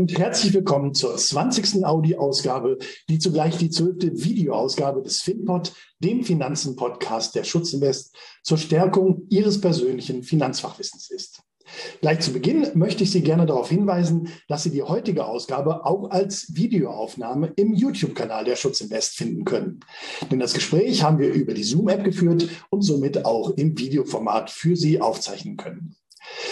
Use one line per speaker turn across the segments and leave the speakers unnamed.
und herzlich willkommen zur 20. Audi-Ausgabe, die zugleich die zwölfte Videoausgabe des FinPod, dem Finanzen-Podcast der Schutzinvest, zur Stärkung Ihres persönlichen Finanzfachwissens ist. Gleich zu Beginn möchte ich Sie gerne darauf hinweisen, dass Sie die heutige Ausgabe auch als Videoaufnahme im YouTube-Kanal der Schutzinvest finden können. Denn das Gespräch haben wir über die Zoom-App geführt und somit auch im Videoformat für Sie aufzeichnen können.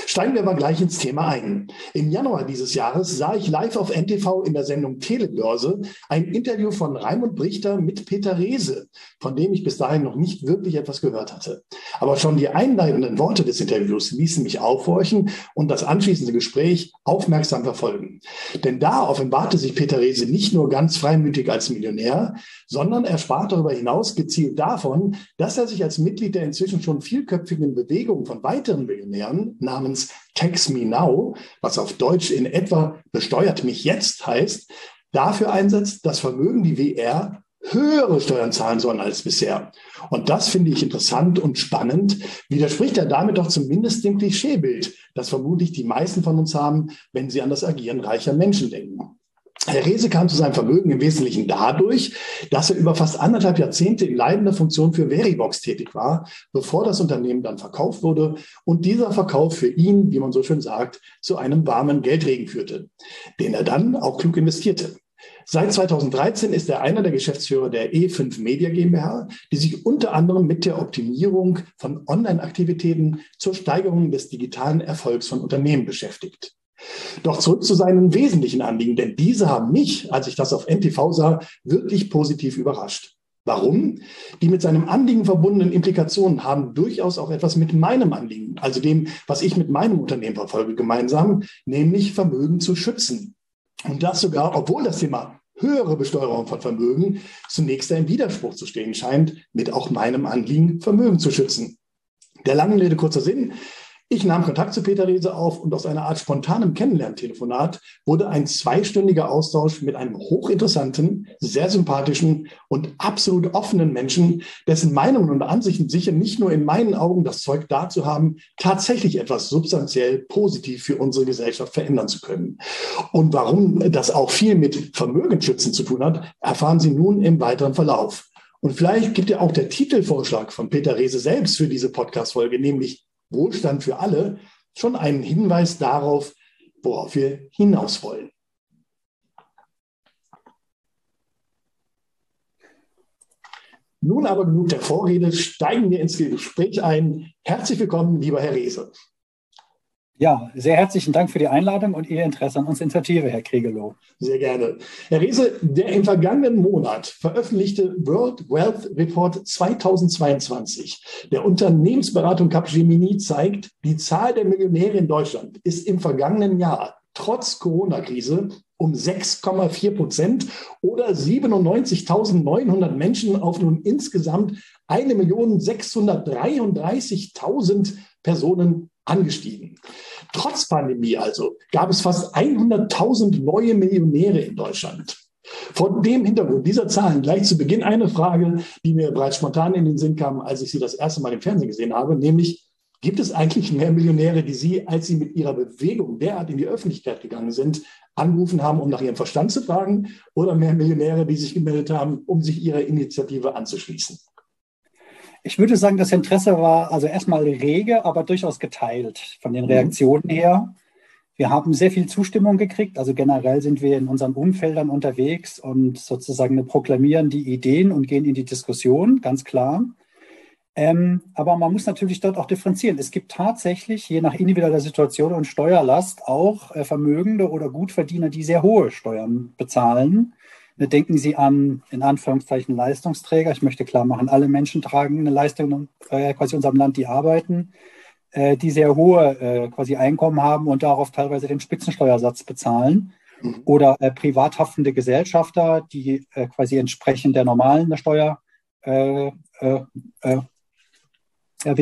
Steigen wir aber gleich ins Thema ein. Im Januar dieses Jahres sah ich live auf NTV in der Sendung Telebörse ein Interview von Raimund Brichter mit Peter Rehse, von dem ich bis dahin noch nicht wirklich etwas gehört hatte. Aber schon die einleitenden Worte des Interviews ließen mich aufhorchen und das anschließende Gespräch aufmerksam verfolgen. Denn da offenbarte sich Peter Rehse nicht nur ganz freimütig als Millionär, sondern er sprach darüber hinaus gezielt davon, dass er sich als Mitglied der inzwischen schon vielköpfigen Bewegung von weiteren Millionären namens Tax Me Now, was auf Deutsch in etwa besteuert mich jetzt heißt, dafür einsetzt, dass Vermögen wie WR höhere Steuern zahlen sollen als bisher. Und das finde ich interessant und spannend, widerspricht er damit doch zumindest dem Klischeebild, das vermutlich die meisten von uns haben, wenn sie an das Agieren reicher Menschen denken. Herr Rehse kam zu seinem Vermögen im Wesentlichen dadurch, dass er über fast anderthalb Jahrzehnte in leitender Funktion für Veribox tätig war, bevor das Unternehmen dann verkauft wurde und dieser Verkauf für ihn, wie man so schön sagt, zu einem warmen Geldregen führte, den er dann auch klug investierte. Seit 2013 ist er einer der Geschäftsführer der E5 Media GmbH, die sich unter anderem mit der Optimierung von Online-Aktivitäten zur Steigerung des digitalen Erfolgs von Unternehmen beschäftigt. Doch zurück zu seinen wesentlichen Anliegen, denn diese haben mich, als ich das auf NTV sah, wirklich positiv überrascht. Warum? Die mit seinem Anliegen verbundenen Implikationen haben durchaus auch etwas mit meinem Anliegen, also dem, was ich mit meinem Unternehmen verfolge, gemeinsam, nämlich Vermögen zu schützen. Und das sogar, obwohl das Thema höhere Besteuerung von Vermögen zunächst ein Widerspruch zu stehen scheint, mit auch meinem Anliegen, Vermögen zu schützen. Der langen Rede kurzer Sinn. Ich nahm Kontakt zu Peter Rehse auf und aus einer Art spontanem Kennenlerntelefonat wurde ein zweistündiger Austausch mit einem hochinteressanten, sehr sympathischen und absolut offenen Menschen, dessen Meinungen und Ansichten sicher nicht nur in meinen Augen das Zeug dazu haben, tatsächlich etwas substanziell positiv für unsere Gesellschaft verändern zu können. Und warum das auch viel mit Vermögensschützen zu tun hat, erfahren Sie nun im weiteren Verlauf. Und vielleicht gibt ja auch der Titelvorschlag von Peter Rehse selbst für diese Podcast-Folge, nämlich Wohlstand für alle schon einen Hinweis darauf, worauf wir hinaus wollen. Nun aber genug der Vorrede, steigen wir ins Gespräch ein. Herzlich willkommen, lieber Herr Rehse.
Ja, sehr herzlichen Dank für die Einladung und Ihr Interesse an unserer Initiative, Herr Kriegelow.
Sehr gerne. Herr Rehse, der im vergangenen Monat veröffentlichte World Wealth Report 2022 der Unternehmensberatung Capgemini zeigt, die Zahl der Millionäre in Deutschland ist im vergangenen Jahr trotz Corona-Krise um 6,4 Prozent oder 97.900 Menschen auf nun insgesamt 1.633.000 Personen angestiegen. Trotz Pandemie also gab es fast 100.000 neue Millionäre in Deutschland. Vor dem Hintergrund dieser Zahlen gleich zu Beginn eine Frage, die mir bereits spontan in den Sinn kam, als ich sie das erste Mal im Fernsehen gesehen habe, nämlich, gibt es eigentlich mehr Millionäre, die Sie, als Sie mit Ihrer Bewegung derart in die Öffentlichkeit gegangen sind, angerufen haben, um nach Ihrem Verstand zu fragen, oder mehr Millionäre, die sich gemeldet haben, um sich Ihrer Initiative anzuschließen?
Ich würde sagen, das Interesse war also erstmal rege, aber durchaus geteilt von den mhm. Reaktionen her. Wir haben sehr viel Zustimmung gekriegt. Also generell sind wir in unseren Umfeldern unterwegs und sozusagen proklamieren die Ideen und gehen in die Diskussion, ganz klar. Ähm, aber man muss natürlich dort auch differenzieren. Es gibt tatsächlich, je nach individueller Situation und Steuerlast, auch äh, Vermögende oder Gutverdiener, die sehr hohe Steuern bezahlen. Denken Sie an, in Anführungszeichen, Leistungsträger. Ich möchte klar machen, alle Menschen tragen eine Leistung äh, quasi in unserem Land, die arbeiten, äh, die sehr hohe äh, quasi Einkommen haben und darauf teilweise den Spitzensteuersatz bezahlen. Mhm. Oder äh, privat haftende Gesellschafter, die quasi entsprechend der normalen Steuer, wie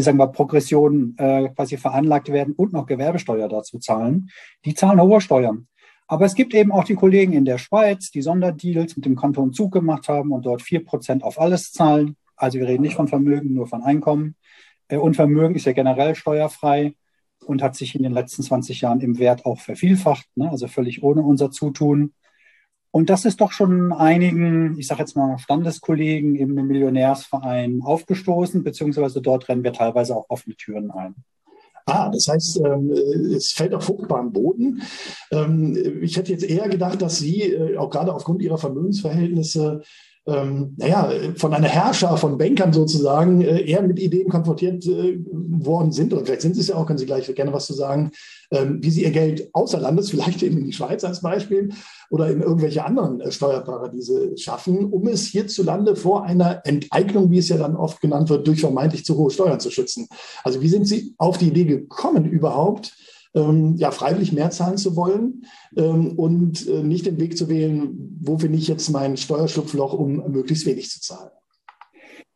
sagen wir, Progression quasi veranlagt werden und noch Gewerbesteuer dazu zahlen. Die zahlen hohe Steuern. Aber es gibt eben auch die Kollegen in der Schweiz, die Sonderdeals mit dem Kanton Zug gemacht haben und dort 4% auf alles zahlen. Also wir reden nicht von Vermögen, nur von Einkommen. Äh, und Vermögen ist ja generell steuerfrei. und hat sich in den letzten 20 Jahren im Wert auch vervielfacht, ne? also völlig ohne unser Zutun. Und das ist doch schon einigen, ich sage jetzt mal, Standeskollegen im Millionärsverein aufgestoßen, beziehungsweise dort rennen wir teilweise auch offene Türen ein.
Ah, das heißt, ähm, es fällt auf fruchtbaren Boden. Ähm, ich hätte jetzt eher gedacht, dass Sie, äh, auch gerade aufgrund Ihrer Vermögensverhältnisse, ähm, naja, von einer Herrscher von Bankern sozusagen äh, eher mit Ideen konfrontiert äh, worden sind, oder vielleicht sind sie es ja auch, können Sie gleich gerne was zu sagen, ähm, wie sie ihr Geld außer Landes, vielleicht eben in die Schweiz als Beispiel oder in irgendwelche anderen äh, Steuerparadiese schaffen, um es hierzulande vor einer Enteignung, wie es ja dann oft genannt wird, durch vermeintlich zu hohe Steuern zu schützen. Also wie sind Sie auf die Idee gekommen überhaupt, ähm, ja, freiwillig mehr zahlen zu wollen ähm, und äh, nicht den Weg zu wählen, wo finde ich jetzt mein Steuerschlupfloch, um möglichst wenig zu zahlen.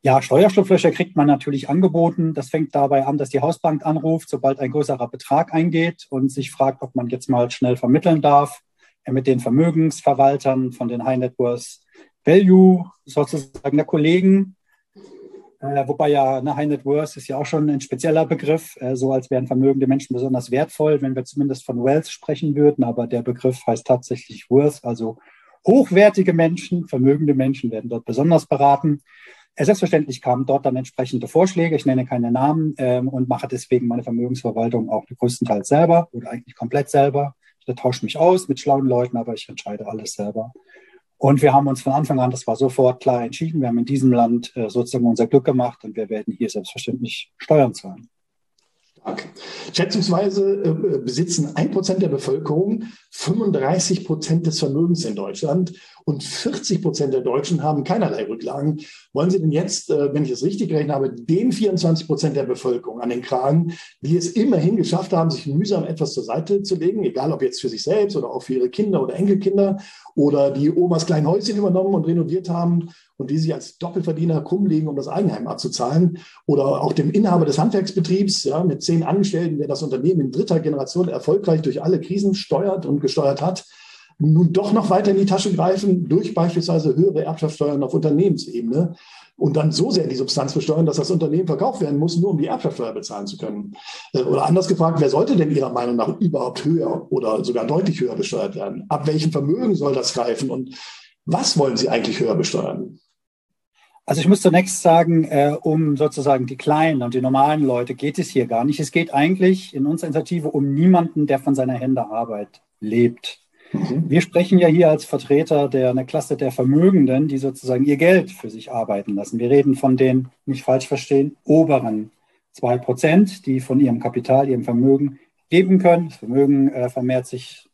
Ja, Steuerschlupflöcher kriegt man natürlich angeboten. Das fängt dabei an, dass die Hausbank anruft, sobald ein größerer Betrag eingeht und sich fragt, ob man jetzt mal schnell vermitteln darf äh, mit den Vermögensverwaltern von den High Net Value sozusagen der Kollegen äh, wobei ja eine High Net Worth ist ja auch schon ein spezieller Begriff, äh, so als wären vermögende Menschen besonders wertvoll, wenn wir zumindest von Wealth sprechen würden. Aber der Begriff heißt tatsächlich Worth, also hochwertige Menschen, vermögende Menschen werden dort besonders beraten. Äh, selbstverständlich kamen dort dann entsprechende Vorschläge. Ich nenne keine Namen ähm, und mache deswegen meine Vermögensverwaltung auch größtenteils selber oder eigentlich komplett selber. Ich tausche mich aus mit schlauen Leuten, aber ich entscheide alles selber. Und wir haben uns von Anfang an, das war sofort klar entschieden, wir haben in diesem Land äh, sozusagen unser Glück gemacht und wir werden hier selbstverständlich Steuern zahlen.
Stark. Schätzungsweise äh, besitzen ein Prozent der Bevölkerung 35 Prozent des Vermögens in Deutschland und 40 Prozent der Deutschen haben keinerlei Rücklagen. Wollen Sie denn jetzt, äh, wenn ich es richtig gerechnet habe, den 24 Prozent der Bevölkerung an den Kragen, die es immerhin geschafft haben, sich mühsam etwas zur Seite zu legen, egal ob jetzt für sich selbst oder auch für ihre Kinder oder Enkelkinder oder die Omas kleinen Häuschen übernommen und renoviert haben und die sich als Doppelverdiener krumm legen, um das Eigenheim abzuzahlen oder auch dem Inhaber des Handwerksbetriebs ja, mit zehn Angestellten, der das Unternehmen in dritter Generation erfolgreich durch alle Krisen steuert und gesteuert hat, nun doch noch weiter in die Tasche greifen durch beispielsweise höhere Erbschaftssteuern auf Unternehmensebene und dann so sehr die Substanz besteuern, dass das Unternehmen verkauft werden muss, nur um die Erbschaftssteuer bezahlen zu können. Äh, oder anders gefragt, wer sollte denn Ihrer Meinung nach überhaupt höher oder sogar deutlich höher besteuert werden? Ab welchem Vermögen soll das greifen und was wollen Sie eigentlich höher besteuern?
Also ich muss zunächst sagen, äh, um sozusagen die kleinen und die normalen Leute geht es hier gar nicht. Es geht eigentlich in unserer Initiative um niemanden, der von seiner Hände Arbeit lebt. Mhm. Wir sprechen ja hier als Vertreter der einer Klasse der Vermögenden, die sozusagen ihr Geld für sich arbeiten lassen. Wir reden von den, nicht falsch verstehen, oberen zwei Prozent, die von ihrem Kapital, ihrem Vermögen geben können. Das Vermögen äh, vermehrt sich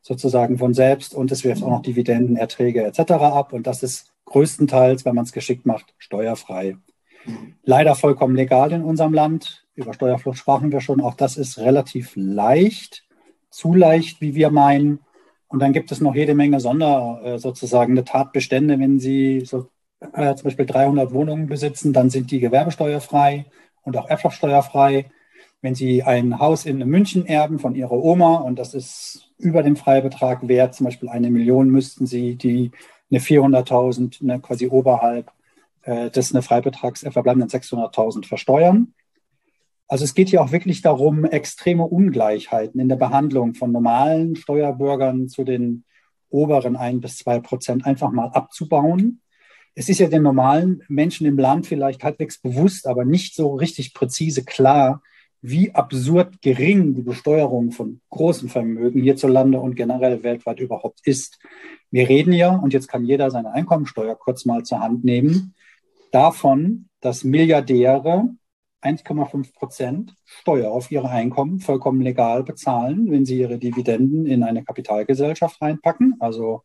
sozusagen von selbst und es wirft auch noch Dividenden, Erträge etc. ab. Und das ist größtenteils, wenn man es geschickt macht, steuerfrei. Leider vollkommen legal in unserem Land. Über Steuerflucht sprachen wir schon. Auch das ist relativ leicht, zu leicht, wie wir meinen. Und dann gibt es noch jede Menge Sonder, äh, sozusagen Tatbestände. Wenn Sie so, äh, zum Beispiel 300 Wohnungen besitzen, dann sind die gewerbesteuerfrei und auch erbschaftssteuerfrei. Wenn Sie ein Haus in München erben von Ihrer Oma und das ist über dem Freibetrag wert, zum Beispiel eine Million, müssten Sie die eine 400.000, eine quasi oberhalb äh, des eine Freibetrags äh, verbleibenden 600.000 versteuern. Also es geht hier auch wirklich darum, extreme Ungleichheiten in der Behandlung von normalen Steuerbürgern zu den oberen ein bis zwei Prozent einfach mal abzubauen. Es ist ja den normalen Menschen im Land vielleicht halbwegs bewusst, aber nicht so richtig präzise klar, wie absurd gering die Besteuerung von großen Vermögen hierzulande und generell weltweit überhaupt ist. Wir reden ja, und jetzt kann jeder seine Einkommensteuer kurz mal zur Hand nehmen, davon, dass Milliardäre 1,5 Prozent Steuer auf ihre Einkommen vollkommen legal bezahlen, wenn sie ihre Dividenden in eine Kapitalgesellschaft reinpacken, also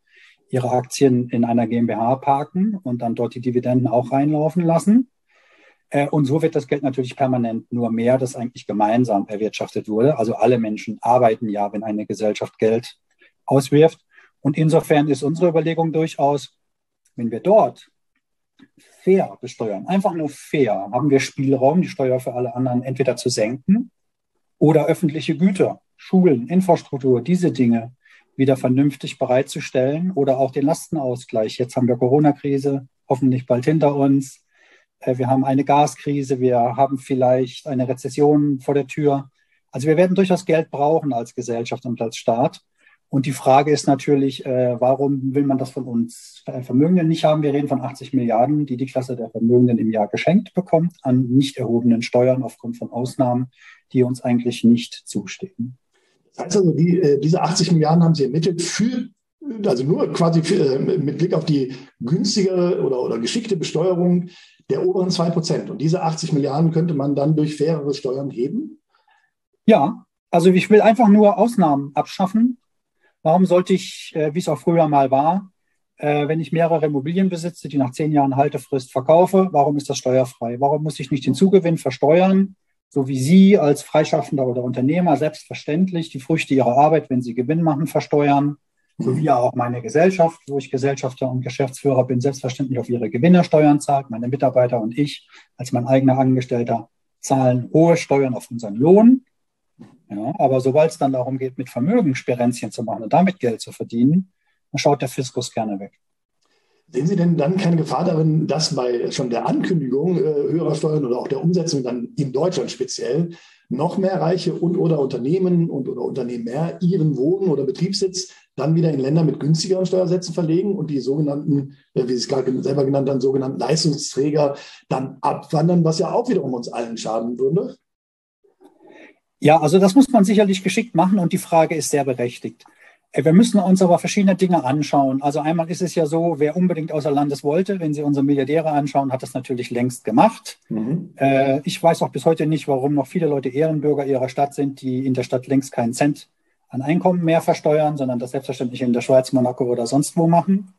ihre Aktien in einer GmbH parken und dann dort die Dividenden auch reinlaufen lassen. Äh, und so wird das Geld natürlich permanent nur mehr, das eigentlich gemeinsam erwirtschaftet wurde. Also alle Menschen arbeiten ja, wenn eine Gesellschaft Geld auswirft. Und insofern ist unsere Überlegung durchaus, wenn wir dort fair besteuern, einfach nur fair, haben wir Spielraum, die Steuer für alle anderen entweder zu senken oder öffentliche Güter, Schulen, Infrastruktur, diese Dinge wieder vernünftig bereitzustellen oder auch den Lastenausgleich. Jetzt haben wir Corona-Krise, hoffentlich bald hinter uns. Äh, wir haben eine Gaskrise, wir haben vielleicht eine Rezession vor der Tür. Also wir werden durchaus Geld brauchen als Gesellschaft und als Staat. Und die Frage ist natürlich, äh, warum will man das von uns Vermögenden nicht haben? Wir reden von 80 Milliarden, die die Klasse der Vermögenden im Jahr geschenkt bekommt an nicht erhobenen Steuern aufgrund von Ausnahmen, die uns eigentlich nicht zustehen.
Das heißt also, die, äh, diese 80 Milliarden haben Sie ermittelt für, also nur quasi für, mit Blick auf die günstigere oder, oder geschickte Besteuerung der oberen 2 Prozent. Und diese 80 Milliarden könnte man dann durch fairere Steuern heben?
Ja, also ich will einfach nur Ausnahmen abschaffen Warum sollte ich, äh, wie es auch früher mal war, äh, wenn ich mehrere Immobilien besitze, die nach zehn Jahren Haltefrist verkaufe, warum ist das steuerfrei? Warum muss ich nicht den Zugewinn versteuern, so wie Sie als Freischaffender oder Unternehmer selbstverständlich die Früchte Ihrer Arbeit, wenn Sie Gewinn machen, versteuern? So wie ja auch meine Gesellschaft, wo ich Gesellschafter und Geschäftsführer bin, selbstverständlich auf ihre Gewinne Steuern zahlt. Meine Mitarbeiter und ich als mein eigener Angestellter zahlen hohe Steuern auf unseren Lohn. Ja, aber sobald es dann darum geht, mit Vermögenssperenzchen zu machen und damit Geld zu verdienen, dann schaut der Fiskus gerne weg.
Sehen Sie denn dann keine Gefahr darin, dass bei schon der Ankündigung äh, höherer Steuern oder auch der Umsetzung dann in Deutschland speziell noch mehr Reiche und oder Unternehmen und oder Unternehmer ihren Wohn- oder Betriebssitz dann wieder in Länder mit günstigeren Steuersätzen verlegen und die sogenannten, äh, wie Sie es gerade selber genannt haben, sogenannten Leistungsträger dann abwandern, was ja auch wiederum uns allen schaden würde?
Ja, also das muss man sicherlich geschickt machen und die Frage ist sehr berechtigt. Äh, wir müssen uns aber verschiedene Dinge anschauen. Also einmal ist es ja so, wer unbedingt außer Landes wollte, wenn Sie unsere Milliardäre anschauen, hat das natürlich längst gemacht. Mhm. Äh, ich weiß auch bis heute nicht, warum noch viele Leute Ehrenbürger ihrer Stadt sind, die in der Stadt längst keinen Cent an Einkommen mehr versteuern, sondern das selbstverständlich in der Schweiz, Monaco oder sonst wo machen.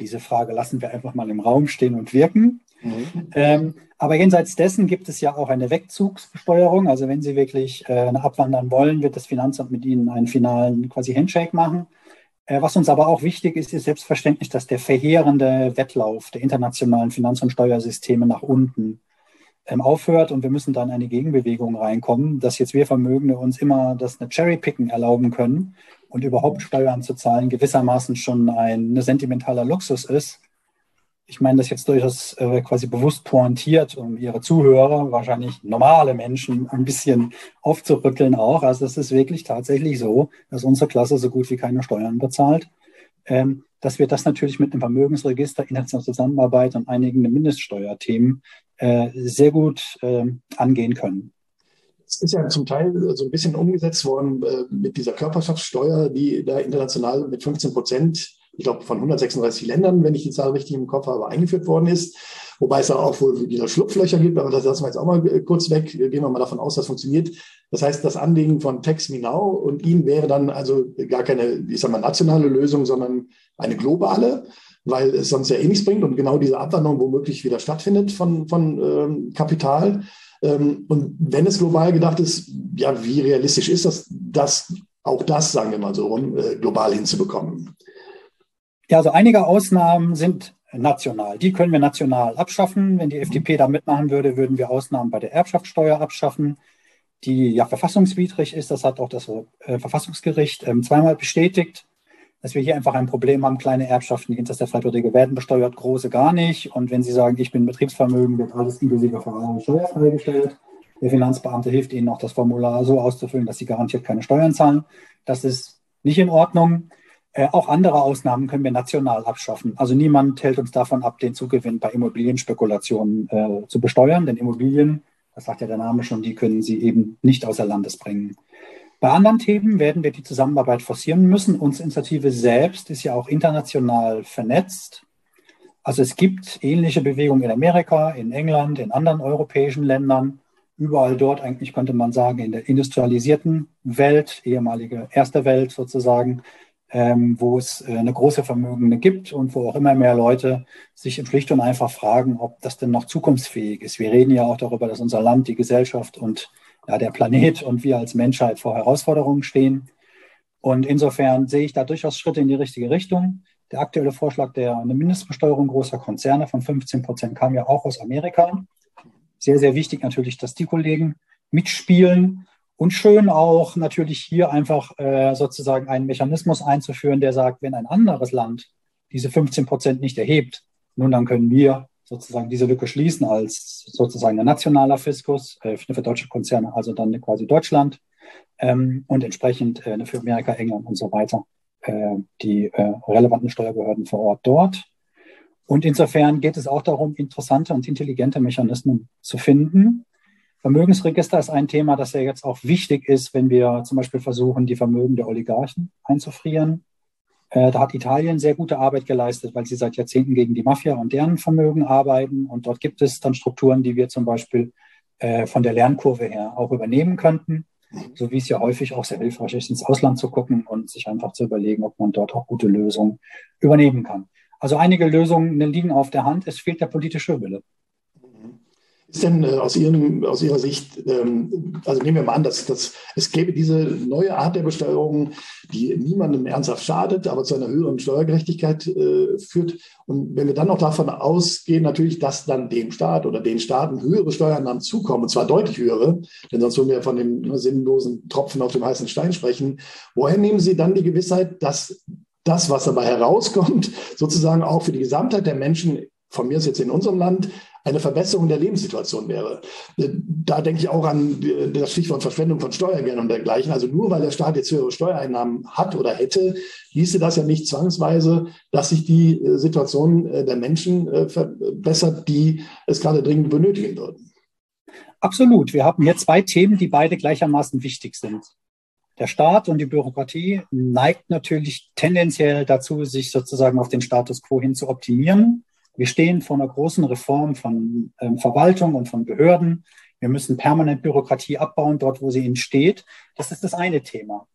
Diese Frage lassen wir einfach mal im Raum stehen und wirken. Mhm. Ähm, aber jenseits dessen gibt es ja auch eine Wegzugsbesteuerung. Also wenn Sie wirklich äh, abwandern wollen, wird das Finanzamt mit Ihnen einen finalen quasi Handshake machen. Äh, was uns aber auch wichtig ist, ist selbstverständlich, dass der verheerende Wettlauf der internationalen Finanz- und Steuersysteme nach unten aufhört und wir müssen dann eine Gegenbewegung reinkommen, dass jetzt wir Vermögende uns immer das eine Cherry-Picken erlauben können und überhaupt Steuern zu zahlen gewissermaßen schon ein sentimentaler Luxus ist ich meine das jetzt durchaus äh, quasi bewusst pointiert, um Ihre Zuhörer, wahrscheinlich normale Menschen, ein bisschen aufzurütteln auch. Also es ist wirklich tatsächlich so, dass unsere Klasse so gut wie keine Steuern bezahlt. Ähm, dass wir das natürlich mit dem Vermögensregister, internationaler Zusammenarbeit und einigen Mindeststeuerthemen äh, sehr gut äh, angehen können.
Es ist ja zum Teil so ein bisschen umgesetzt worden äh, mit dieser Körperschaftssteuer, die da international mit 15 Prozent ich glaube, von 136 Ländern, wenn ich die Zahl richtig im Kopf habe, eingeführt worden ist. Wobei es da auch wohl wieder Schlupflöcher gibt, aber das lassen wir jetzt auch mal äh, kurz weg. Gehen wir mal davon aus, das funktioniert. Das heißt, das Anliegen von Tex Minau und ihm wäre dann also gar keine, ich sag mal, nationale Lösung, sondern eine globale, weil es sonst ja eh nichts bringt und genau diese Abwanderung womöglich wieder stattfindet von, von ähm, Kapital. Ähm, und wenn es global gedacht ist, ja, wie realistisch ist das, das auch das, sagen wir mal so rum, äh, global hinzubekommen?
Ja, also einige Ausnahmen sind national. Die können wir national abschaffen. Wenn die FDP da mitmachen würde, würden wir Ausnahmen bei der Erbschaftssteuer abschaffen, die ja verfassungswidrig ist. Das hat auch das äh, Verfassungsgericht ähm, zweimal bestätigt, dass wir hier einfach ein Problem haben. Kleine Erbschaften, jenseits der Freibeträge werden besteuert, große gar nicht. Und wenn Sie sagen, ich bin Betriebsvermögen, wird alles inklusive Verwahrung steuerfrei gestellt. Der Finanzbeamte hilft Ihnen auch, das Formular so auszufüllen, dass Sie garantiert keine Steuern zahlen. Das ist nicht in Ordnung. Äh, auch andere Ausnahmen können wir national abschaffen. Also niemand hält uns davon ab, den Zugewinn bei Immobilienspekulationen äh, zu besteuern, denn Immobilien, das sagt ja der Name schon, die können Sie eben nicht außer Landes bringen. Bei anderen Themen werden wir die Zusammenarbeit forcieren müssen. Unsere Initiative selbst ist ja auch international vernetzt. Also es gibt ähnliche Bewegungen in Amerika, in England, in anderen europäischen Ländern. Überall dort eigentlich könnte man sagen, in der industrialisierten Welt, ehemalige erste Welt sozusagen, ähm, wo es äh, eine große Vermögende gibt und wo auch immer mehr Leute sich schlicht und einfach fragen, ob das denn noch zukunftsfähig ist. Wir reden ja auch darüber, dass unser Land, die Gesellschaft und ja, der Planet und wir als Menschheit vor Herausforderungen stehen. Und insofern sehe ich da durchaus Schritte in die richtige Richtung. Der aktuelle Vorschlag der eine Mindestbesteuerung großer Konzerne von 15 Prozent kam ja auch aus Amerika. Sehr, sehr wichtig natürlich, dass die Kollegen mitspielen und schön auch natürlich hier einfach äh, sozusagen einen Mechanismus einzuführen, der sagt, wenn ein anderes Land diese 15 Prozent nicht erhebt, nun dann können wir sozusagen diese Lücke schließen als sozusagen ein nationaler Fiskus äh, für deutsche Konzerne, also dann quasi Deutschland. ähm, und entsprechend äh, für Amerika, England und so weiter äh, die äh, relevanten Steuerbehörden vor Ort dort. Und insofern geht es auch darum, interessante und intelligente Mechanismen zu finden. Vermögensregister ist ein Thema, das ja jetzt auch wichtig ist, wenn wir zum Beispiel versuchen, die Vermögen der Oligarchen einzufrieren. Äh, da hat Italien sehr gute Arbeit geleistet, weil sie seit Jahrzehnten gegen die Mafia und deren Vermögen arbeiten. Und dort gibt es dann Strukturen, die wir zum Beispiel äh, von der Lernkurve her auch übernehmen könnten. So wie es ja häufig auch sehr hilfreich ist, ins Ausland zu gucken und sich einfach zu überlegen, ob man dort auch gute Lösungen übernehmen kann. Also einige Lösungen liegen auf der Hand, es fehlt der politische Wille.
Ist denn äh, aus, Ihrem, aus Ihrer Sicht, ähm, also nehmen wir mal an, dass, dass es gäbe diese neue Art der Besteuerung, die niemandem ernsthaft schadet, aber zu einer höheren Steuergerechtigkeit äh, führt. Und wenn wir dann noch davon ausgehen, natürlich, dass dann dem Staat oder den Staaten höhere Steuern zukommen, und zwar deutlich höhere, denn sonst würden wir von dem ne, sinnlosen Tropfen auf dem heißen Stein sprechen, woher nehmen Sie dann die Gewissheit, dass das, was dabei herauskommt, sozusagen auch für die Gesamtheit der Menschen von mir ist jetzt in unserem Land eine Verbesserung der Lebenssituation wäre. Da denke ich auch an das Stichwort Verschwendung von Steuergeldern und dergleichen. Also nur weil der Staat jetzt höhere Steuereinnahmen hat oder hätte, hieße das ja nicht zwangsweise, dass sich die äh, Situation äh, der Menschen äh, verbessert, die es gerade dringend benötigen würden.
Absolut. Wir haben hier zwei Themen, die beide gleichermaßen wichtig sind. Der Staat und die Bürokratie neigt natürlich tendenziell dazu, sich sozusagen auf den Status quo hin zu optimieren. Wir stehen vor einer großen Reform von ähm, Verwaltung und von Behörden. Wir müssen permanent Bürokratie abbauen, dort, wo sie entsteht. Das ist das eine Thema.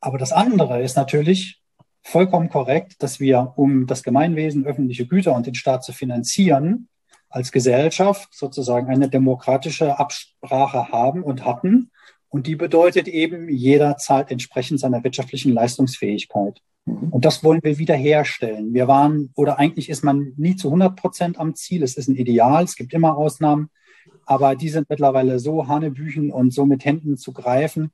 Aber das andere ist natürlich vollkommen korrekt, dass wir, um das Gemeinwesen, öffentliche Güter und den Staat zu finanzieren, als Gesellschaft sozusagen eine demokratische Absprache haben und hatten. Und die bedeutet eben, jeder zahlt entsprechend seiner wirtschaftlichen Leistungsfähigkeit. Und das wollen wir wiederherstellen. Wir waren, oder eigentlich ist man nie zu 100 Prozent am Ziel. Es ist ein Ideal, es gibt immer Ausnahmen, aber die sind mittlerweile so Hanebüchen und so mit Händen zu greifen,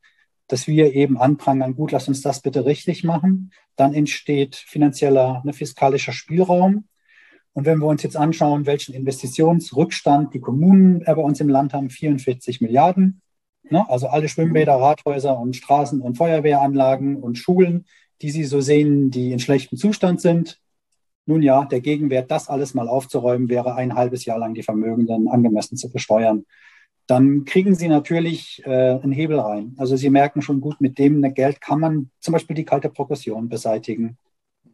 dass wir eben anprangern, gut, lass uns das bitte richtig machen. Dann entsteht finanzieller, ne, fiskalischer Spielraum. Und wenn wir uns jetzt anschauen, welchen Investitionsrückstand die Kommunen bei uns im Land haben, 44 Milliarden, ne, also alle Schwimmbäder, Rathäuser und Straßen und Feuerwehranlagen und Schulen, die Sie so sehen, die in schlechtem Zustand sind. Nun ja, der Gegenwert, das alles mal aufzuräumen, wäre ein halbes Jahr lang die Vermögenden angemessen zu besteuern. Dann kriegen Sie natürlich äh, einen Hebel rein. Also Sie merken schon gut, mit dem Geld kann man zum Beispiel die kalte Progression beseitigen.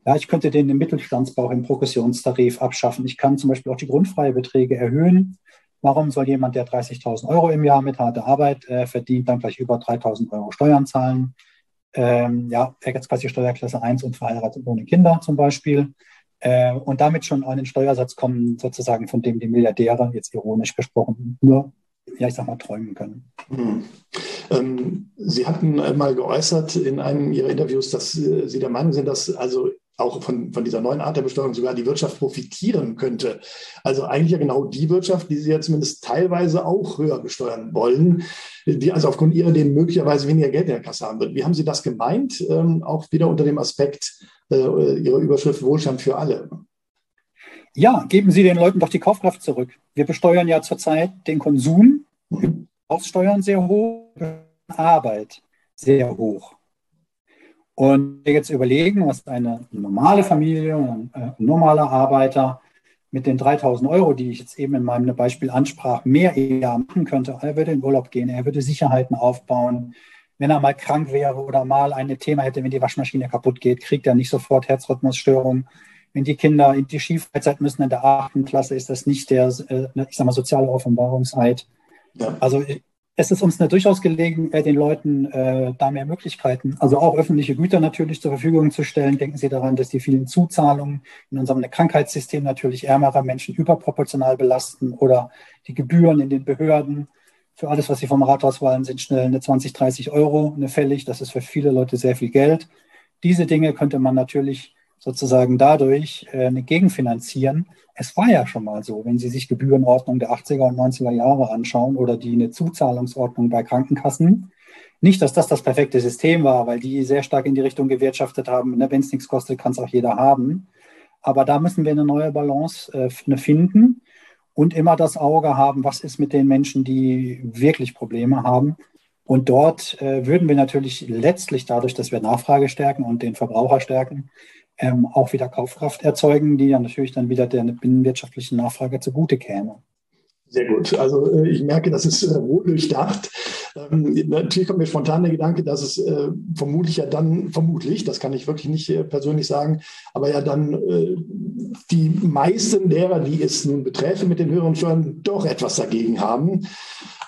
Ja, ich könnte den im Mittelstandsbau im Progressionstarif abschaffen. Ich kann zum Beispiel auch die grundfreie Beträge erhöhen. Warum soll jemand, der 30.000 Euro im Jahr mit harter Arbeit äh, verdient, dann gleich über 3.000 Euro Steuern zahlen? Ähm, ja, er quasi Steuerklasse 1 und verheiratet ohne Kinder zum Beispiel. Äh, und damit schon den Steuersatz kommen, sozusagen, von dem die Milliardäre, jetzt ironisch gesprochen, nur, ja, ich sag mal, träumen können. Hm.
Ähm, Sie hatten einmal geäußert in einem Ihrer Interviews, dass äh, Sie der Meinung sind, dass also auch von, von dieser neuen Art der Besteuerung sogar die Wirtschaft profitieren könnte. Also eigentlich ja genau die Wirtschaft, die Sie ja zumindest teilweise auch höher besteuern wollen, die also aufgrund ihrer denen möglicherweise weniger Geld in der Kasse haben wird. Wie haben Sie das gemeint? Ähm, auch wieder unter dem Aspekt äh, Ihrer Überschrift Wohlstand für alle.
Ja, geben Sie den Leuten doch die Kaufkraft zurück. Wir besteuern ja zurzeit den Konsum. Aussteuern sehr hoch, Arbeit sehr hoch. Und wir jetzt überlegen, was eine normale Familie, ein, ein normaler Arbeiter mit den 3000 Euro, die ich jetzt eben in meinem Beispiel ansprach, mehr eher machen könnte. Er würde in Urlaub gehen, er würde Sicherheiten aufbauen. Wenn er mal krank wäre oder mal ein Thema hätte, wenn die Waschmaschine kaputt geht, kriegt er nicht sofort Herzrhythmusstörungen. Wenn die Kinder in die Skifreizeit müssen in der achten Klasse, ist das nicht der, äh, ich sag mal, soziale Offenbarungseid. Ja. Also es ist uns durchaus gelegen, äh, den Leuten äh, da mehr Möglichkeiten, also auch öffentliche Güter natürlich zur Verfügung zu stellen. Denken Sie daran, dass die vielen Zuzahlungen in unserem Krankheitssystem natürlich ärmere Menschen überproportional belasten oder die Gebühren in den Behörden. Für alles, was Sie vom Rathaus wollen, sind schnell eine 20, 30 Euro eine fällig. Das ist für viele Leute sehr viel Geld. Diese Dinge könnte man natürlich sozusagen dadurch äh, gegenfinanzieren. Es war ja schon mal so, wenn Sie sich Gebührenordnung der 80er und 90er Jahre anschauen oder die eine Zuzahlungsordnung bei Krankenkassen. Nicht, dass das das perfekte System war, weil die sehr stark in die Richtung gewirtschaftet haben, ne, wenn es nichts kostet, kann es auch jeder haben. Aber da müssen wir eine neue Balance äh, finden und immer das Auge haben, was ist mit den Menschen, die wirklich Probleme haben. Und dort äh, würden wir natürlich letztlich dadurch, dass wir Nachfrage stärken und den Verbraucher stärken, ähm, auch wieder Kaufkraft erzeugen, die ja natürlich dann wieder der binnenwirtschaftlichen Nachfrage zugute käme.
Sehr gut. Also äh, ich merke, das ist äh, wohl durchdacht. Ähm, natürlich kommt mir spontan der Gedanke, dass es äh, vermutlich ja dann, vermutlich, das kann ich wirklich nicht äh, persönlich sagen, aber ja dann äh, die meisten derer, die es nun beträfe mit den höheren Steuern, doch etwas dagegen haben.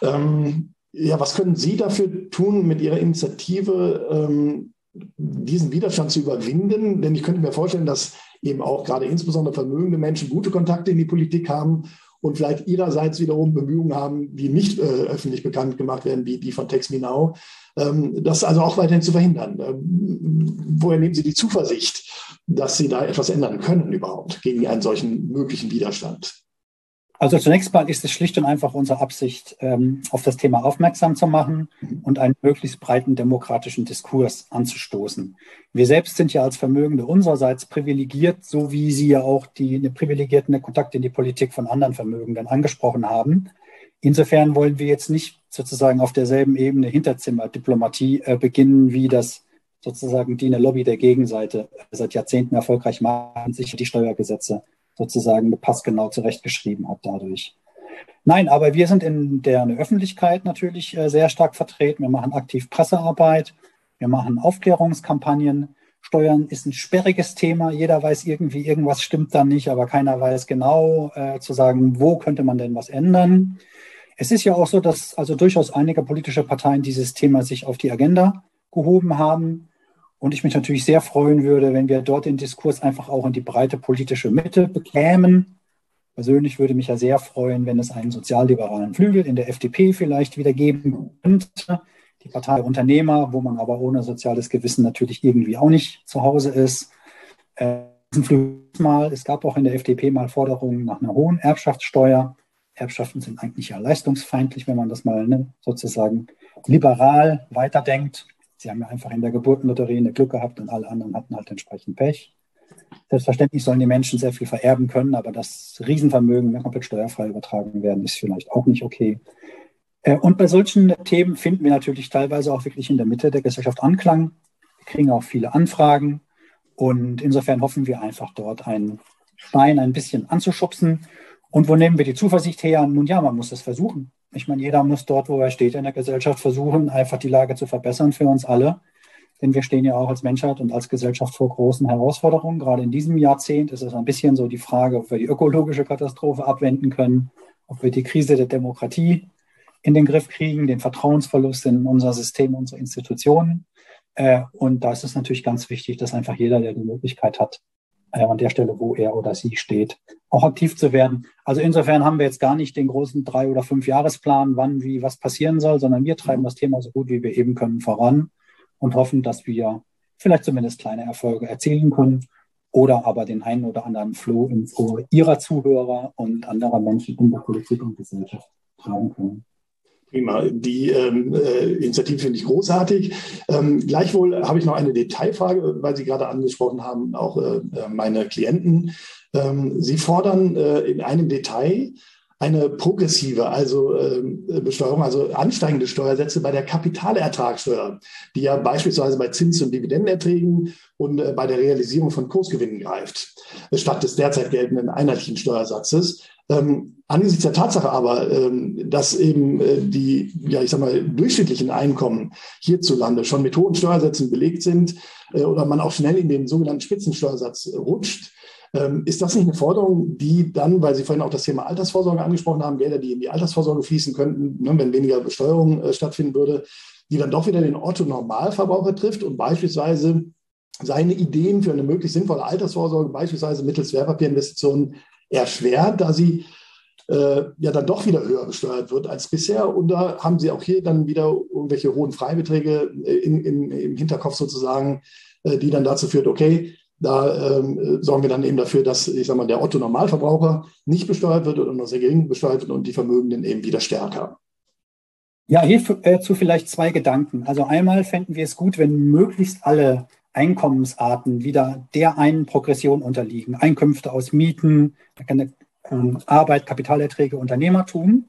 Ähm, ja, was können Sie dafür tun mit Ihrer Initiative, ähm, diesen Widerstand zu überwinden? Denn ich könnte mir vorstellen, dass eben auch gerade insbesondere vermögende Menschen gute Kontakte in die Politik haben und vielleicht ihrerseits wiederum Bemühungen haben, die nicht äh, öffentlich bekannt gemacht werden, wie die von TextMeNow, ähm, das also auch weiterhin zu verhindern. Ähm, woher nehmen Sie die Zuversicht, dass Sie da etwas ändern können überhaupt gegen einen solchen möglichen Widerstand?
Also zunächst mal ist es schlicht und einfach unsere Absicht, ähm, auf das Thema aufmerksam zu machen und einen möglichst breiten demokratischen Diskurs anzustoßen. Wir selbst sind ja als Vermögende unsererseits privilegiert, so wie Sie ja auch die privilegierten Kontakt in die Politik von anderen Vermögenden angesprochen haben. Insofern wollen wir jetzt nicht sozusagen auf derselben Ebene Hinterzimmerdiplomatie äh, beginnen, wie das sozusagen die eine Lobby der Gegenseite seit Jahrzehnten erfolgreich machen, sich die Steuergesetze sozusagen passgenau zurechtgeschrieben hat dadurch. Nein, aber wir sind in der Öffentlichkeit natürlich äh, sehr stark vertreten. Wir machen aktiv Pressearbeit, wir machen Aufklärungskampagnen. Steuern ist ein sperriges Thema. Jeder weiß irgendwie, irgendwas stimmt da nicht, aber keiner weiß genau äh, zu sagen, wo könnte man denn was ändern. Es ist ja auch so, dass also durchaus einige politische Parteien dieses Thema sich auf die Agenda gehoben haben. Und ich mich natürlich sehr freuen würde, wenn wir dort den Diskurs einfach auch in die breite politische Mitte bekämen. Persönlich würde mich ja sehr freuen, wenn es einen sozialliberalen Flügel in der FDP vielleicht wieder geben könnte. Die Partei Unternehmer, wo man aber ohne soziales Gewissen natürlich irgendwie auch nicht zu Hause ist. Äh, mal, es gab auch in der FDP mal Forderungen nach einer hohen Erbschaftssteuer. Erbschaften sind eigentlich ja leistungsfeindlich, wenn man das mal ne, sozusagen liberal weiterdenkt. Sie haben ja einfach in der Geburtenlotterie eine Glück gehabt und alle anderen hatten halt entsprechend Pech. Selbstverständlich sollen die Menschen sehr viel vererben können, aber das Riesenvermögen komplett steuerfrei übertragen werden, ist vielleicht auch nicht okay. Äh, und bei solchen Themen finden wir natürlich teilweise auch wirklich in der Mitte der Gesellschaft Anklang. Wir kriegen auch viele Anfragen und insofern hoffen wir einfach dort einen Stein ein bisschen anzuschubsen. Und wo nehmen wir die Zuversicht her? Nun ja, man muss es versuchen. Ich meine, jeder muss dort, wo er steht in der Gesellschaft, versuchen, einfach die Lage zu verbessern für uns alle. Denn wir stehen ja auch als Menschheit und als Gesellschaft vor großen Herausforderungen. Gerade in diesem Jahrzehnt ist es ein bisschen so die Frage, ob wir die ökologische Katastrophe abwenden können, ob wir die Krise der Demokratie in den Griff kriegen, den Vertrauensverlust in unser System, unsere Institutionen. Äh, und da ist es natürlich ganz wichtig, dass einfach jeder, der die Möglichkeit hat, äh, an der Stelle, wo er oder sie steht, auch aktiv zu werden. Also insofern haben wir jetzt gar nicht den großen drei- oder fünf Jahresplan, wann, wie, was passieren soll, sondern wir treiben das Thema so gut wie wir eben können voran und hoffen, dass wir vielleicht zumindest kleine Erfolge erzielen können oder aber den einen oder anderen Floh ins Ohr ihrer Zuhörer und anderer Menschen in der Politik und Gesellschaft tragen können.
Prima. Die ähm, äh, Initiative finde ich großartig. Ähm, gleichwohl habe ich noch eine Detailfrage, weil Sie gerade angesprochen haben, auch äh, meine Klienten. Ähm, Sie fordern äh, in einem Detail eine progressive, also äh, Besteuerung, also ansteigende Steuersätze bei der Kapitalertragssteuer, die ja beispielsweise bei Zins- und Dividendenerträgen und äh, bei der Realisierung von Kursgewinnen greift, statt des derzeit geltenden einheitlichen Steuersatzes. Ähm, angesichts der Tatsache aber, ähm, dass eben äh, die, ja, ich sag mal, durchschnittlichen Einkommen hierzulande schon mit hohen Steuersätzen belegt sind äh, oder man auch schnell in den sogenannten Spitzensteuersatz rutscht, ähm, ist das nicht eine Forderung, die dann, weil Sie vorhin auch das Thema Altersvorsorge angesprochen haben, Gelder, die in die Altersvorsorge fließen könnten, ne, wenn weniger Besteuerung äh, stattfinden würde, die dann doch wieder den Otto-Normalverbraucher trifft und beispielsweise seine Ideen für eine möglichst sinnvolle Altersvorsorge, beispielsweise mittels Wertpapierinvestitionen, erschwert, da sie äh, ja dann doch wieder höher besteuert wird als bisher. Und da haben sie auch hier dann wieder irgendwelche hohen Freibeträge äh, in, in, im Hinterkopf sozusagen, äh, die dann dazu führt, okay, da ähm, sorgen wir dann eben dafür, dass, ich sag mal, der Otto-Normalverbraucher nicht besteuert wird oder nur sehr gering besteuert wird und die Vermögenden eben wieder stärker.
Ja, hierzu vielleicht zwei Gedanken. Also einmal fänden wir es gut, wenn möglichst alle Einkommensarten wieder der einen Progression unterliegen. Einkünfte aus Mieten, ähm, Arbeit, Kapitalerträge, Unternehmertum.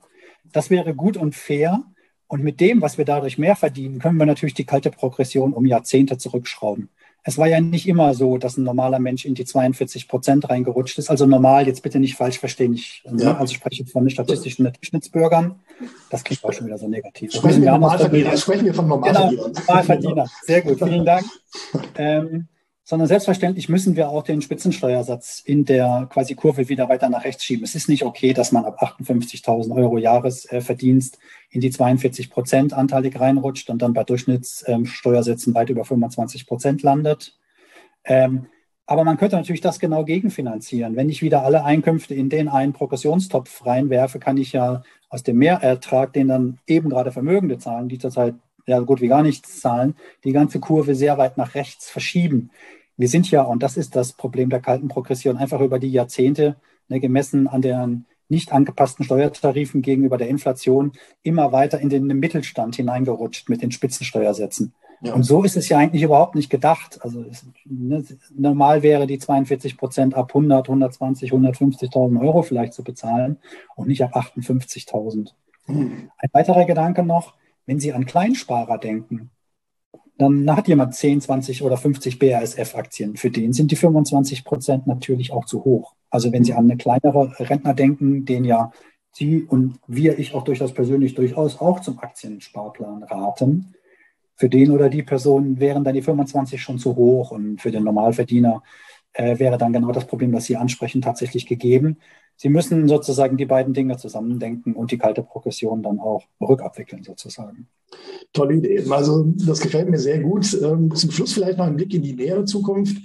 Das wäre gut und fair. Und mit dem, was wir dadurch mehr verdienen, können wir natürlich die kalte Progression um Jahrzehnte zurückschrauben. Es war ja nicht immer so, dass ein normaler Mensch in die 42 Prozent reingerutscht ist. Also normal, jetzt bitte nicht falsch verstehen. Ich, ne, ja. Also ich spreche von statistischen Durchschnittsbürgern. Das klingt auch schon wieder so negativ.
Sprechen wir, Normalverdiener, sprechen wir von Normalverdienern.
Genau, Normalverdiener. Sehr gut, vielen Dank. Ähm, sondern selbstverständlich müssen wir auch den Spitzensteuersatz in der quasi Kurve wieder weiter nach rechts schieben. Es ist nicht okay, dass man ab 58.000 Euro Jahresverdienst in die 42 Prozent anteilig reinrutscht und dann bei Durchschnittssteuersätzen weit über 25 Prozent landet. Ähm, aber man könnte natürlich das genau gegenfinanzieren. Wenn ich wieder alle Einkünfte in den einen Progressionstopf reinwerfe, kann ich ja aus dem Mehrertrag, den dann eben gerade Vermögende zahlen, die zurzeit ja gut wie gar nichts zahlen, die ganze Kurve sehr weit nach rechts verschieben. Wir sind ja, und das ist das Problem der kalten Progression, einfach über die Jahrzehnte ne, gemessen an den nicht angepassten Steuertarifen gegenüber der Inflation immer weiter in den Mittelstand hineingerutscht mit den Spitzensteuersätzen. Ja. Und so ist es ja eigentlich überhaupt nicht gedacht. Also es, ne, normal wäre die 42 Prozent ab 100, 120, 150.000 Euro vielleicht zu bezahlen und nicht ab 58.000. Mhm. Ein weiterer Gedanke noch, wenn Sie an Kleinsparer denken, dann hat jemand 10, 20 oder 50 BASF-Aktien. Für den sind die 25 Prozent natürlich auch zu hoch. Also wenn Sie an eine kleinere Rentner denken, den ja Sie und wir, ich auch durchaus persönlich durchaus auch zum Aktiensparplan raten, für den oder die Person wären dann die 25 schon zu hoch und für den Normalverdiener äh, wäre dann genau das Problem, das Sie ansprechen, tatsächlich gegeben. Sie müssen sozusagen die beiden Dinge zusammendenken und die kalte Progression dann auch rückabwickeln sozusagen.
Tolle Idee. Also das gefällt mir sehr gut. Ähm, zum Schluss vielleicht noch ein Blick in die nähere Zukunft.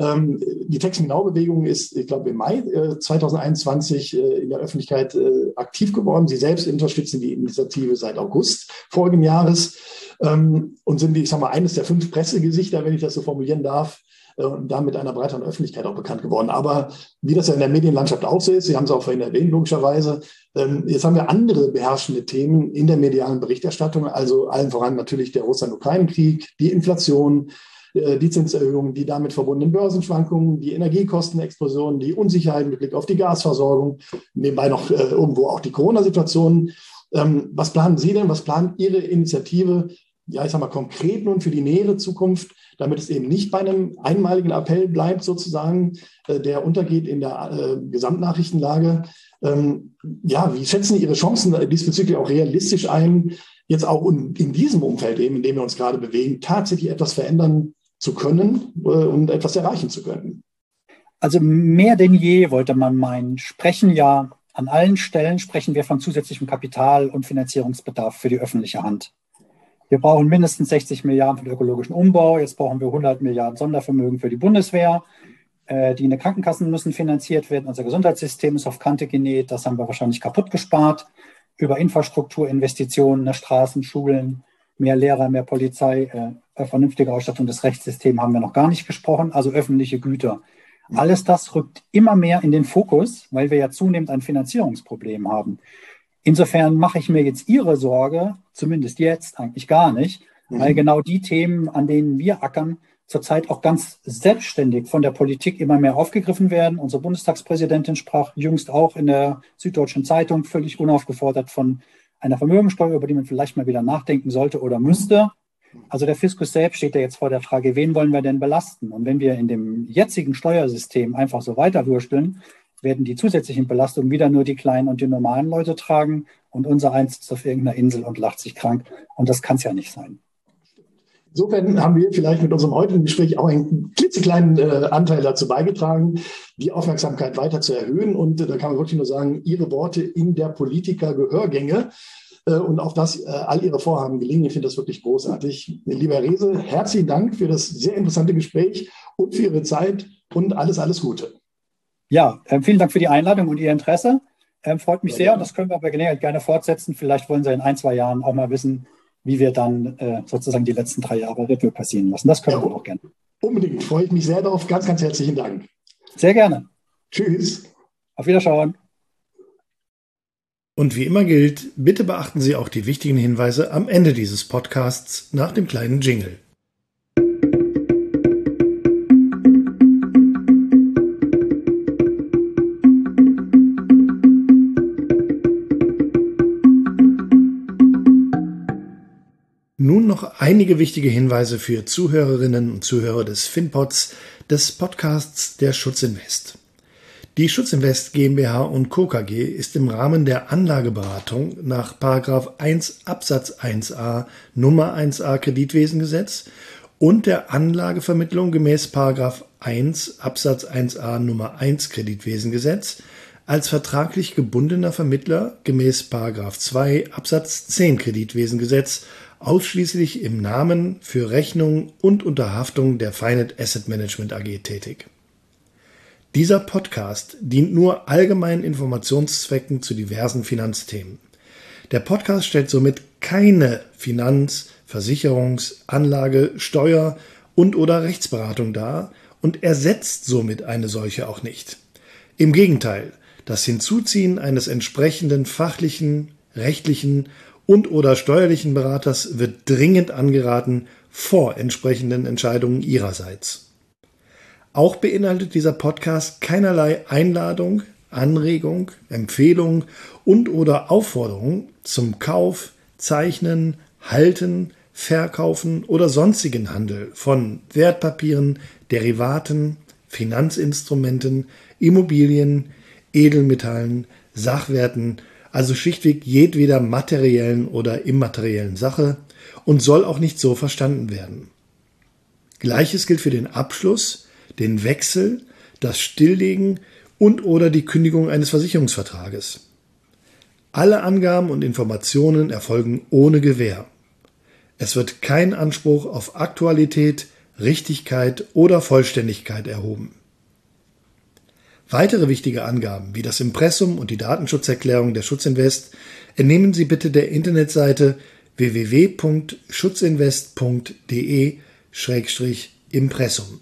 Ähm, die Text-Now-Bewegung ist, ich glaube, im Mai 2021 äh, äh, in der Öffentlichkeit äh, aktiv geworden. Sie selbst unterstützen die Initiative seit August vorigen Jahres ähm, und sind, ich sage mal, eines der fünf Pressegesichter, wenn ich das so formulieren darf, äh, und damit einer breiteren Öffentlichkeit auch bekannt geworden. Aber wie das ja in der Medienlandschaft auch so ist, Sie haben es auch vorhin erwähnt, logischerweise, ähm, jetzt haben wir andere beherrschende Themen in der medialen Berichterstattung, also allen voran natürlich der Russland-Ukraine-Krieg, die Inflation, äh, die Zinserhöhungen, die damit verbundenen Börsenschwankungen, die Energiekostenexplosion, die Unsicherheit mit Blick auf die Gasversorgung, nebenbei noch äh, irgendwo auch die Corona-Situation. Ähm, was planen Sie denn? Was plant Ihre Initiative? Ja, ich sag mal konkret nun für die nähere Zukunft damit es eben nicht bei einem einmaligen Appell bleibt, sozusagen, äh, der untergeht in der äh, Gesamtnachrichtenlage. Ähm, ja, wie schätzen Sie Ihre Chancen diesbezüglich auch realistisch ein, jetzt auch in, in diesem Umfeld eben, in dem wir uns gerade bewegen, tatsächlich etwas verändern zu können äh, und etwas erreichen zu können?
Also mehr denn je wollte man meinen, sprechen ja an allen Stellen sprechen wir von zusätzlichem Kapital und Finanzierungsbedarf für die öffentliche Hand. Wir brauchen mindestens 60 Milliarden für den ökologischen Umbau. Jetzt brauchen wir 100 Milliarden Sondervermögen für die Bundeswehr. Äh, die in den Krankenkassen müssen finanziert werden. Unser Gesundheitssystem ist auf Kante genäht. Das haben wir wahrscheinlich kaputt gespart. Über Infrastrukturinvestitionen, ne, Straßen, Schulen, mehr Lehrer, mehr Polizei, äh, vernünftige Ausstattung des Rechtssystems haben wir noch gar nicht gesprochen. Also öffentliche Güter. Alles das rückt immer mehr in den Fokus, weil wir ja zunehmend ein Finanzierungsproblem haben. Insofern mache ich mir jetzt Ihre Sorge, zumindest jetzt, eigentlich gar nicht, mhm. weil genau die Themen, an denen wir ackern, zurzeit auch ganz selbstständig von der Politik immer mehr aufgegriffen werden. Unsere Bundestagspräsidentin sprach jüngst auch in der Süddeutschen Zeitung völlig unaufgefordert von einer Vermögensteuer, über die man vielleicht mal wieder nachdenken sollte oder müsste. Also der Fiskus selbst steht ja jetzt vor der Frage, wen wollen wir denn belasten? Und wenn wir in dem jetzigen Steuersystem einfach so weiterwürsteln, werden die zusätzlichen Belastungen wieder nur die kleinen und die normalen Leute tragen und unser eins sitzt auf irgendeiner Insel und lacht sich krank. Und das kann es ja nicht sein.
Insofern haben wir vielleicht mit unserem heutigen Gespräch auch einen klitzekleinen äh, Anteil dazu beigetragen, die Aufmerksamkeit weiter zu erhöhen. Und äh, da kann man wirklich nur sagen, Ihre Worte in der Politiker-Gehörgänge äh, und auch das, äh, all Ihre Vorhaben gelingen. Ich finde das wirklich großartig. Lieber Rese, herzlichen Dank für das sehr interessante Gespräch und für Ihre Zeit und alles, alles Gute.
Ja, äh, vielen Dank für die Einladung und Ihr Interesse. Ähm, freut mich sehr und das können wir bei Gelegenheit gerne fortsetzen. Vielleicht wollen Sie in ein, zwei Jahren auch mal wissen, wie wir dann äh, sozusagen die letzten drei Jahre Revue passieren lassen. Das können ja, wir auch gerne.
Unbedingt, freue ich mich sehr darauf. Ganz, ganz herzlichen Dank.
Sehr gerne.
Tschüss.
Auf Wiederschauen.
Und wie immer gilt, bitte beachten Sie auch die wichtigen Hinweise am Ende dieses Podcasts nach dem kleinen Jingle.
Einige wichtige Hinweise für Zuhörerinnen und Zuhörer des FinPods, des Podcasts der Schutzinvest. Die Schutzinvest GmbH und Co. KG ist im Rahmen der Anlageberatung nach 1 Absatz 1a Nummer 1a Kreditwesengesetz und der Anlagevermittlung gemäß 1 Absatz 1a Nummer 1 Kreditwesengesetz als vertraglich gebundener Vermittler gemäß 2 Absatz 10 Kreditwesengesetz ausschließlich im Namen für Rechnung und unter Haftung der Finet Asset Management AG tätig. Dieser Podcast dient nur allgemeinen Informationszwecken zu diversen Finanzthemen. Der Podcast stellt somit keine Finanz-, Versicherungs-, Anlage-, Steuer- und oder Rechtsberatung dar und ersetzt somit eine solche auch nicht. Im Gegenteil, das Hinzuziehen eines entsprechenden fachlichen, rechtlichen und oder steuerlichen Beraters wird dringend angeraten vor entsprechenden Entscheidungen Ihrerseits. Auch beinhaltet dieser Podcast keinerlei Einladung, Anregung, Empfehlung und oder Aufforderung zum Kauf, Zeichnen, Halten, Verkaufen oder sonstigen Handel von Wertpapieren, Derivaten, Finanzinstrumenten, Immobilien, Edelmetallen, Sachwerten, also schlichtweg jedweder materiellen oder immateriellen Sache und soll auch nicht so verstanden werden. Gleiches gilt für den Abschluss, den Wechsel, das Stilllegen und oder die Kündigung eines Versicherungsvertrages. Alle Angaben und Informationen erfolgen ohne Gewähr. Es wird kein Anspruch auf Aktualität, Richtigkeit oder Vollständigkeit erhoben. Weitere wichtige Angaben wie das Impressum und die Datenschutzerklärung der Schutzinvest entnehmen Sie bitte der Internetseite www.schutzinvest.de-impressum.